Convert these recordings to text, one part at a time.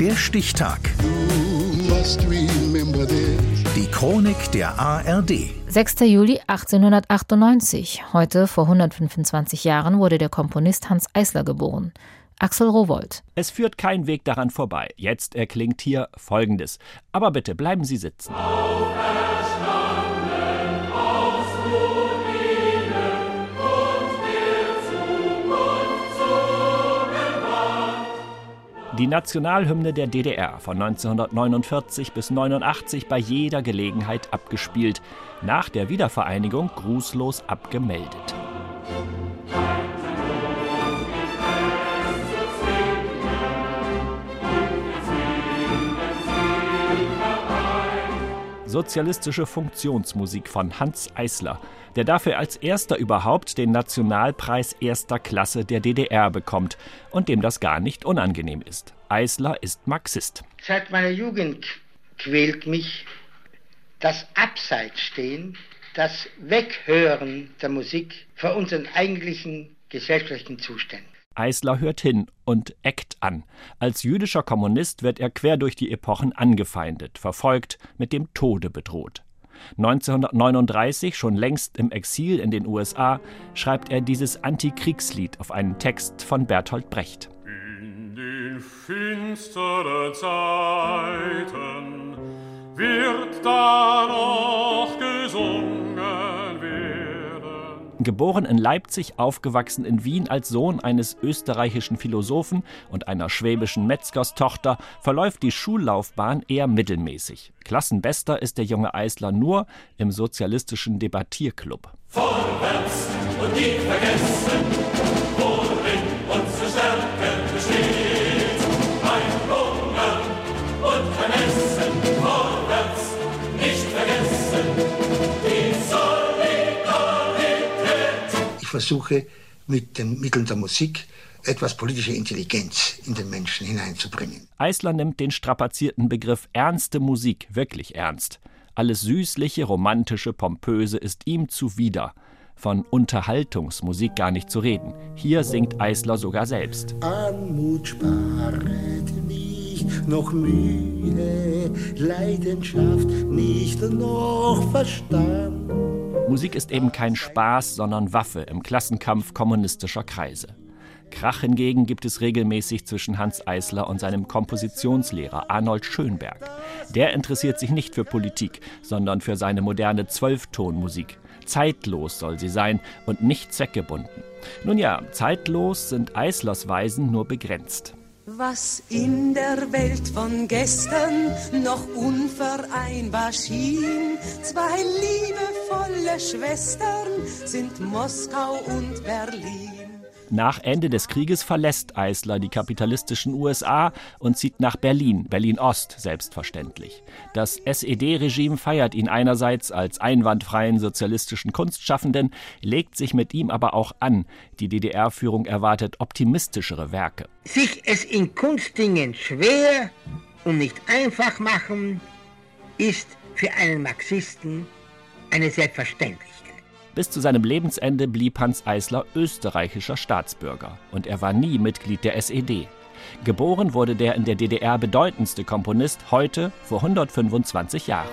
Der Stichtag. Die Chronik der ARD. 6. Juli 1898. Heute, vor 125 Jahren, wurde der Komponist Hans Eisler geboren. Axel Rowold. Es führt kein Weg daran vorbei. Jetzt erklingt hier Folgendes. Aber bitte bleiben Sie sitzen. Die Nationalhymne der DDR von 1949 bis 89 bei jeder Gelegenheit abgespielt, nach der Wiedervereinigung grußlos abgemeldet. Sozialistische Funktionsmusik von Hans Eisler, der dafür als erster überhaupt den Nationalpreis erster Klasse der DDR bekommt und dem das gar nicht unangenehm ist. Eisler ist Marxist. Seit meiner Jugend quält mich das Abseitsstehen, das Weghören der Musik vor unseren eigentlichen gesellschaftlichen Zuständen. Eisler hört hin und eckt an. Als jüdischer Kommunist wird er quer durch die Epochen angefeindet, verfolgt, mit dem Tode bedroht. 1939, schon längst im Exil in den USA, schreibt er dieses Antikriegslied auf einen Text von Bertolt Brecht. In den finsteren Zeiten wird da Geboren in Leipzig, aufgewachsen in Wien als Sohn eines österreichischen Philosophen und einer schwäbischen Metzgerstochter, verläuft die Schullaufbahn eher mittelmäßig. Klassenbester ist der junge Eisler nur im sozialistischen Debattierclub. Vorwärts und nie vergessen, versuche mit den Mitteln der Musik etwas politische Intelligenz in den Menschen hineinzubringen. Eisler nimmt den strapazierten Begriff ernste Musik wirklich ernst. Alles Süßliche, Romantische, Pompöse ist ihm zuwider. Von Unterhaltungsmusik gar nicht zu reden. Hier singt Eisler sogar selbst. Anmut sparet nicht, noch Mühe, Leidenschaft nicht, noch Verstand. Musik ist eben kein Spaß, sondern Waffe im Klassenkampf kommunistischer Kreise. Krach hingegen gibt es regelmäßig zwischen Hans Eisler und seinem Kompositionslehrer Arnold Schönberg. Der interessiert sich nicht für Politik, sondern für seine moderne Zwölftonmusik. Zeitlos soll sie sein und nicht zweckgebunden. Nun ja, zeitlos sind Eislers Weisen nur begrenzt. Was in der Welt von gestern noch unvereinbar schien, zwei liebevolle Schwestern sind Moskau und Berlin. Nach Ende des Krieges verlässt Eisler die kapitalistischen USA und zieht nach Berlin, Berlin-Ost selbstverständlich. Das SED-Regime feiert ihn einerseits als einwandfreien sozialistischen Kunstschaffenden, legt sich mit ihm aber auch an. Die DDR-Führung erwartet optimistischere Werke. Sich es in Kunstdingen schwer und nicht einfach machen, ist für einen Marxisten eine Selbstverständlichkeit. Bis zu seinem Lebensende blieb Hans Eisler österreichischer Staatsbürger und er war nie Mitglied der SED. Geboren wurde der in der DDR bedeutendste Komponist heute vor 125 Jahren.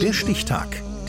Der Stichtag.